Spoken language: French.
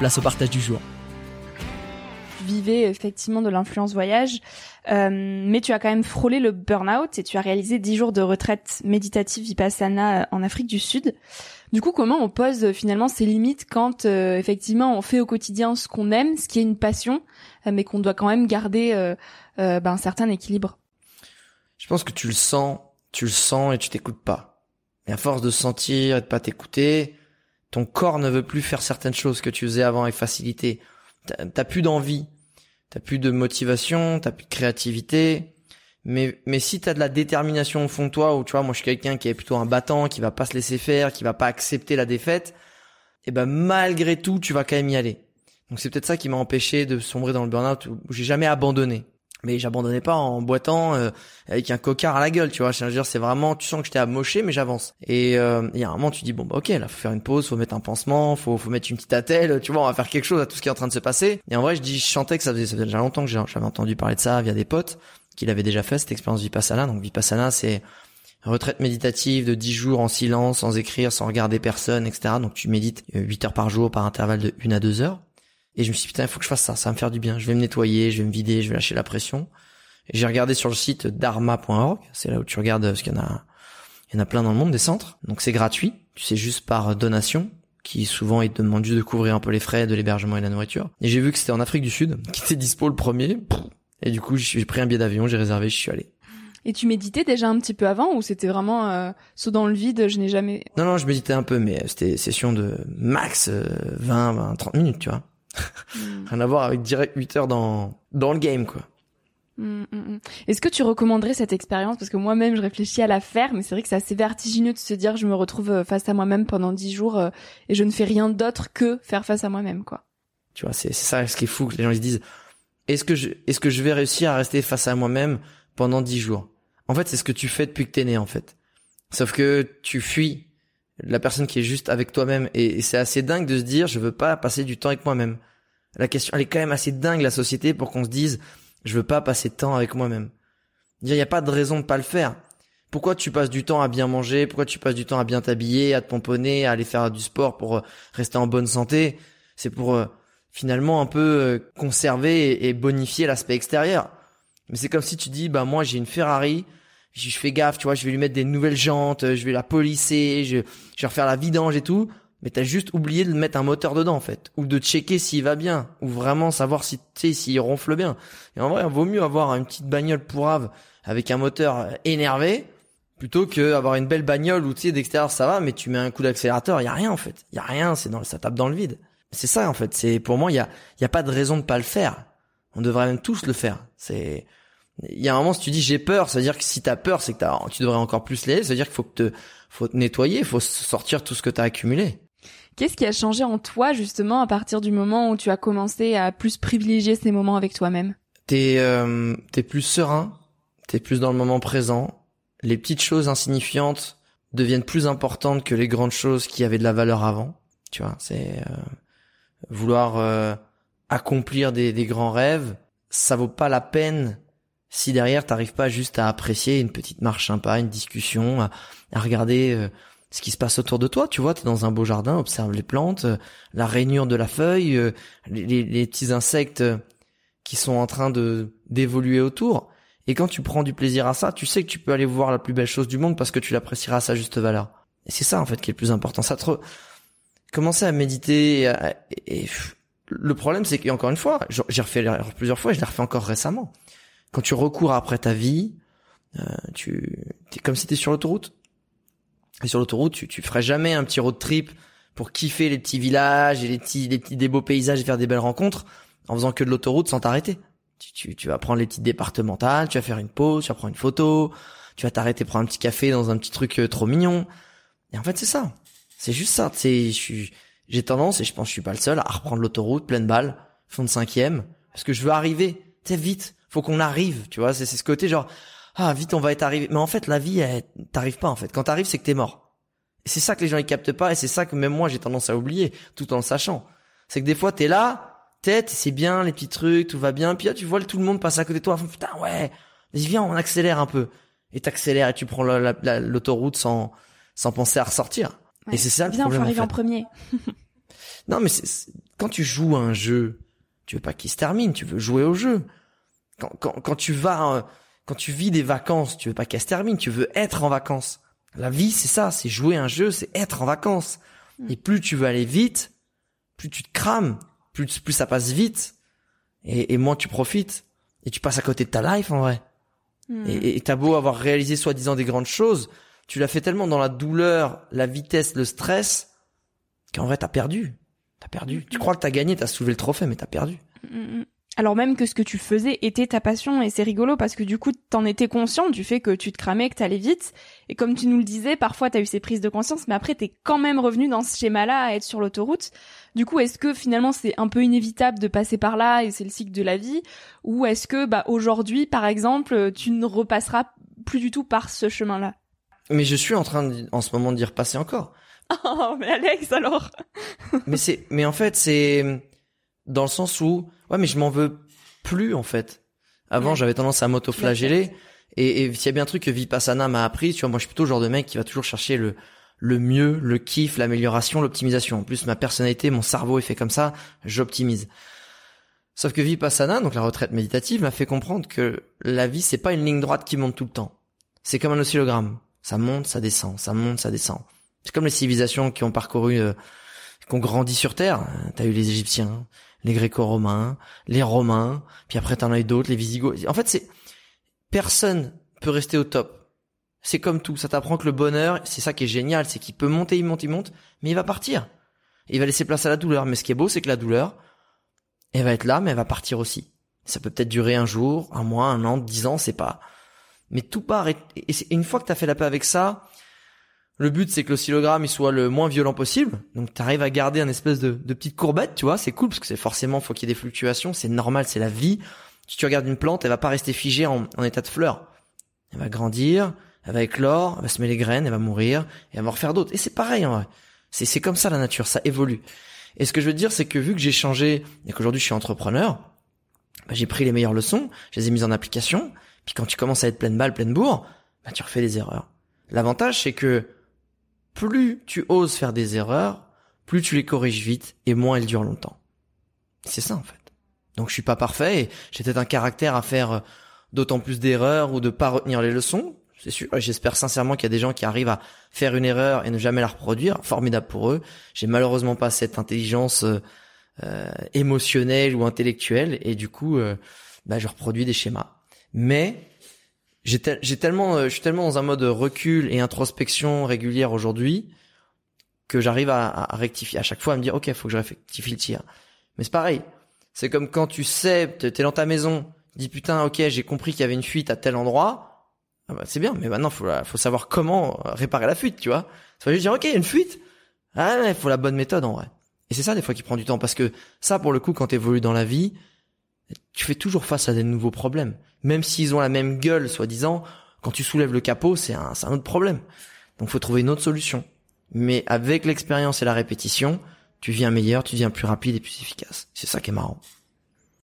place au partage du jour. Tu vivais effectivement de l'influence voyage, euh, mais tu as quand même frôlé le burn-out et tu as réalisé 10 jours de retraite méditative vipassana euh, en Afrique du Sud. Du coup, comment on pose euh, finalement ses limites quand euh, effectivement on fait au quotidien ce qu'on aime, ce qui est une passion, mais qu'on doit quand même garder ben, un certain équilibre? Je pense que tu le sens, tu le sens et tu t'écoutes pas. Et à force de sentir et de pas t'écouter, ton corps ne veut plus faire certaines choses que tu faisais avant avec facilité. T'as plus d'envie, t'as plus de motivation, t'as plus de créativité. Mais mais si t'as de la détermination au fond de toi, ou tu vois, moi je suis quelqu'un qui est plutôt un battant, qui va pas se laisser faire, qui va pas accepter la défaite, et eh ben malgré tout, tu vas quand même y aller. Donc c'est peut-être ça qui m'a empêché de sombrer dans le burn-out où j'ai jamais abandonné mais j'abandonnais pas en boitant euh, avec un cocard à la gueule, tu vois. Je veux dire, c'est vraiment, tu sens que j'étais amoché, mais j'avance. Et euh, il y a un moment, tu dis bon bah ok, là faut faire une pause, faut mettre un pansement, faut faut mettre une petite attelle, tu vois, on va faire quelque chose à tout ce qui est en train de se passer. Et en vrai, je dis, je chantais que ça faisait, ça faisait déjà longtemps que j'avais entendu parler de ça via des potes qui l'avaient déjà fait cette expérience vipassana. Donc vipassana, c'est retraite méditative de 10 jours en silence, sans écrire, sans regarder personne, etc. Donc tu médites 8 heures par jour par intervalle de 1 à 2 heures. Et je me suis dit, putain, il faut que je fasse ça, ça va me faire du bien. Je vais me nettoyer, je vais me vider, je vais lâcher la pression. Et j'ai regardé sur le site dharma.org, c'est là où tu regardes, parce qu'il y en a, il y en a plein dans le monde, des centres. Donc c'est gratuit, tu sais, juste par donation, qui souvent ils te demandent juste de couvrir un peu les frais de l'hébergement et de la nourriture. Et j'ai vu que c'était en Afrique du Sud, qui était dispo le premier. Et du coup, j'ai pris un billet d'avion, j'ai réservé, je suis allé. Et tu méditais déjà un petit peu avant ou c'était vraiment euh, saut dans le vide, je n'ai jamais... Non, non, je méditais un peu, mais c'était session de max 20, 20, 30 minutes, tu vois. Hmm. Rien à voir avec direct 8 heures dans, dans le game, quoi. Hmm, hmm, Est-ce que tu recommanderais cette expérience? Parce que moi-même, je réfléchis à la faire, mais c'est vrai que c'est assez vertigineux de se dire je me retrouve euh, face à moi-même pendant 10 jours euh, et je ne fais rien d'autre que faire face à moi-même, quoi. Tu vois, c'est ça ce qui est fou, que les gens ils se disent est-ce que je est-ce que je vais réussir à rester face à moi-même pendant 10 jours? En fait, c'est ce que tu fais depuis que t'es né, en fait. Sauf que tu fuis la personne qui est juste avec toi-même. Et, c'est assez dingue de se dire, je veux pas passer du temps avec moi-même. La question, elle est quand même assez dingue, la société, pour qu'on se dise, je veux pas passer de temps avec moi-même. Il n'y a pas de raison de pas le faire. Pourquoi tu passes du temps à bien manger? Pourquoi tu passes du temps à bien t'habiller, à te pomponner, à aller faire du sport pour euh, rester en bonne santé? C'est pour euh, finalement un peu euh, conserver et bonifier l'aspect extérieur. Mais c'est comme si tu dis, bah moi j'ai une Ferrari, je fais gaffe, tu vois, je vais lui mettre des nouvelles jantes, je vais la polisser, je, je vais refaire la vidange et tout. Mais t'as juste oublié de mettre un moteur dedans, en fait. Ou de checker s'il va bien. Ou vraiment savoir si, tu sais, s'il ronfle bien. Et en vrai, il vaut mieux avoir une petite bagnole pourrave avec un moteur énervé plutôt que avoir une belle bagnole où tu sais d'extérieur ça va mais tu mets un coup d'accélérateur y a rien en fait y a rien c'est dans ça tape dans le vide c'est ça en fait c'est pour moi y a y a pas de raison de pas le faire on devrait même tous le faire c'est il y a un moment si tu dis j'ai peur, ça veut dire que si t'as peur, c'est que as, tu devrais encore plus l'aider. Ça veut dire qu'il faut que te, faut te nettoyer, il faut sortir tout ce que t'as accumulé. Qu'est-ce qui a changé en toi justement à partir du moment où tu as commencé à plus privilégier ces moments avec toi-même? T'es euh, t'es plus serein, t'es plus dans le moment présent. Les petites choses insignifiantes deviennent plus importantes que les grandes choses qui avaient de la valeur avant. Tu vois, c'est euh, vouloir euh, accomplir des, des grands rêves, ça vaut pas la peine si derrière t'arrives pas juste à apprécier une petite marche sympa, une discussion, à, regarder euh, ce qui se passe autour de toi, tu vois, t'es dans un beau jardin, observe les plantes, euh, la rainure de la feuille, euh, les, les, petits insectes qui sont en train de d'évoluer autour. Et quand tu prends du plaisir à ça, tu sais que tu peux aller voir la plus belle chose du monde parce que tu l'apprécieras à sa juste valeur. Et c'est ça en fait qui est le plus important. Ça te commencer à méditer et, le problème c'est qu'encore une fois, j'ai refait l'erreur plusieurs fois et je l'ai refait encore récemment. Quand tu recours après ta vie, euh, tu es comme si t'étais sur l'autoroute. Et sur l'autoroute, tu, tu ferais jamais un petit road trip pour kiffer les petits villages et les petits, les petits des beaux paysages et faire des belles rencontres en faisant que de l'autoroute sans t'arrêter. Tu, tu, tu vas prendre les petites départementales, tu vas faire une pause, tu vas prendre une photo, tu vas t'arrêter prendre un petit café dans un petit truc euh, trop mignon. Et en fait, c'est ça. C'est juste ça. C'est, j'ai tendance, et je pense que je suis pas le seul, à reprendre l'autoroute, pleine balle, fond de cinquième, parce que je veux arriver. Tu vite. Faut qu'on arrive, tu vois. C'est, ce côté genre, ah, vite, on va être arrivé. Mais en fait, la vie, t'arrives pas, en fait. Quand t'arrives, c'est que t'es mort. C'est ça que les gens, ils captent pas, et c'est ça que même moi, j'ai tendance à oublier, tout en le sachant. C'est que des fois, t'es là, tête, c'est bien, les petits trucs, tout va bien, puis là, tu vois tout le monde passer à côté de toi, putain, ouais, vas-y, viens, on accélère un peu. Et t'accélères, et tu prends l'autoroute sans, sans penser à ressortir. Et c'est ça le Bien, problème. Bien, faut arriver en, premier. non, mais c'est, quand tu joues à un jeu, tu veux pas qu'il se termine, tu veux jouer au jeu. Quand, quand, quand tu vas, euh, quand tu vis des vacances, tu veux pas qu'elles se terminent, tu veux être en vacances. La vie, c'est ça, c'est jouer un jeu, c'est être en vacances. Mm. Et plus tu veux aller vite, plus tu te crames, plus, plus ça passe vite, et, et moins tu profites. Et tu passes à côté de ta life, en vrai. Mm. Et t'as beau avoir réalisé soi-disant des grandes choses, tu l'as fait tellement dans la douleur, la vitesse, le stress, qu'en vrai, t'as perdu. T'as perdu. Tu crois que t'as gagné, t'as soulevé le trophée, mais t'as perdu. Alors même que ce que tu faisais était ta passion et c'est rigolo parce que du coup t'en étais conscient du fait que tu te cramais, que t'allais vite et comme tu nous le disais, parfois t'as eu ces prises de conscience mais après t'es quand même revenu dans ce schéma-là à être sur l'autoroute. Du coup est-ce que finalement c'est un peu inévitable de passer par là et c'est le cycle de la vie? Ou est-ce que bah aujourd'hui par exemple tu ne repasseras plus du tout par ce chemin-là? Mais je suis en train en ce moment d'y repasser encore. Oh, mais Alex, alors? mais c'est, mais en fait, c'est dans le sens où, ouais, mais je m'en veux plus, en fait. Avant, j'avais tendance à m'auto-flageller. Et, et s'il y a bien un truc que Vipassana m'a appris, tu vois, moi, je suis plutôt le genre de mec qui va toujours chercher le, le mieux, le kiff, l'amélioration, l'optimisation. En plus, ma personnalité, mon cerveau est fait comme ça, j'optimise. Sauf que Vipassana, donc la retraite méditative, m'a fait comprendre que la vie, c'est pas une ligne droite qui monte tout le temps. C'est comme un oscillogramme. Ça monte, ça descend, ça monte, ça descend. C'est comme les civilisations qui ont parcouru, euh, qui ont grandi sur Terre. T'as eu les Égyptiens, les Gréco-Romains, les Romains, puis après t'en as eu d'autres, les Visigoths. En fait, c'est personne peut rester au top. C'est comme tout, ça t'apprend que le bonheur, c'est ça qui est génial, c'est qu'il peut monter, il monte, il monte, mais il va partir. il va laisser place à la douleur. Mais ce qui est beau, c'est que la douleur, elle va être là, mais elle va partir aussi. Ça peut peut-être durer un jour, un mois, un an, dix ans, c'est pas mais tout part. Et, une fois que tu as fait la paix avec ça, le but c'est que l'oscillogramme il soit le moins violent possible. Donc tu arrives à garder un espèce de, de petite courbette, tu vois, c'est cool parce que c'est forcément faut qu'il y ait des fluctuations, c'est normal, c'est la vie. Si tu regardes une plante, elle va pas rester figée en, état de fleur. Elle va grandir, elle va éclore, elle va semer les graines, elle va mourir et elle va en refaire d'autres. Et c'est pareil en vrai. C'est c'est comme ça la nature, ça évolue. Et ce que je veux dire c'est que vu que j'ai changé et qu'aujourd'hui je suis entrepreneur, bah, j'ai pris les meilleures leçons, je les ai mises en application puis quand tu commences à être pleine balle, pleine bourre, bah tu refais des erreurs. L'avantage c'est que plus tu oses faire des erreurs, plus tu les corriges vite et moins elles durent longtemps. C'est ça en fait. Donc je suis pas parfait et j'ai peut-être un caractère à faire euh, d'autant plus d'erreurs ou de pas retenir les leçons. C'est sûr. J'espère sincèrement qu'il y a des gens qui arrivent à faire une erreur et ne jamais la reproduire. Formidable pour eux. J'ai malheureusement pas cette intelligence euh, euh émotionnelle ou intellectuelle et du coup, euh, bah, je reproduis des schémas mais j'ai tellement, euh, je suis tellement dans un mode recul et introspection régulière aujourd'hui que j'arrive à, rectifier à chaque fois à me dire ok faut que je rectifie le tir. Mais c'est pareil, c'est comme quand tu sais t'es dans ta maison, dis putain ok j'ai compris qu'il y avait une fuite à tel endroit, ah bah, c'est bien mais maintenant faut faut savoir comment réparer la fuite tu vois. Ça juste dire ok il y a une fuite, ah il faut la bonne méthode en vrai. Et c'est ça des fois qui prend du temps parce que ça pour le coup quand t'évolues dans la vie tu fais toujours face à des nouveaux problèmes. Même s'ils ont la même gueule, soi-disant, quand tu soulèves le capot, c'est un, autre problème. Donc faut trouver une autre solution. Mais avec l'expérience et la répétition, tu viens meilleur, tu deviens plus rapide et plus efficace. C'est ça qui est marrant.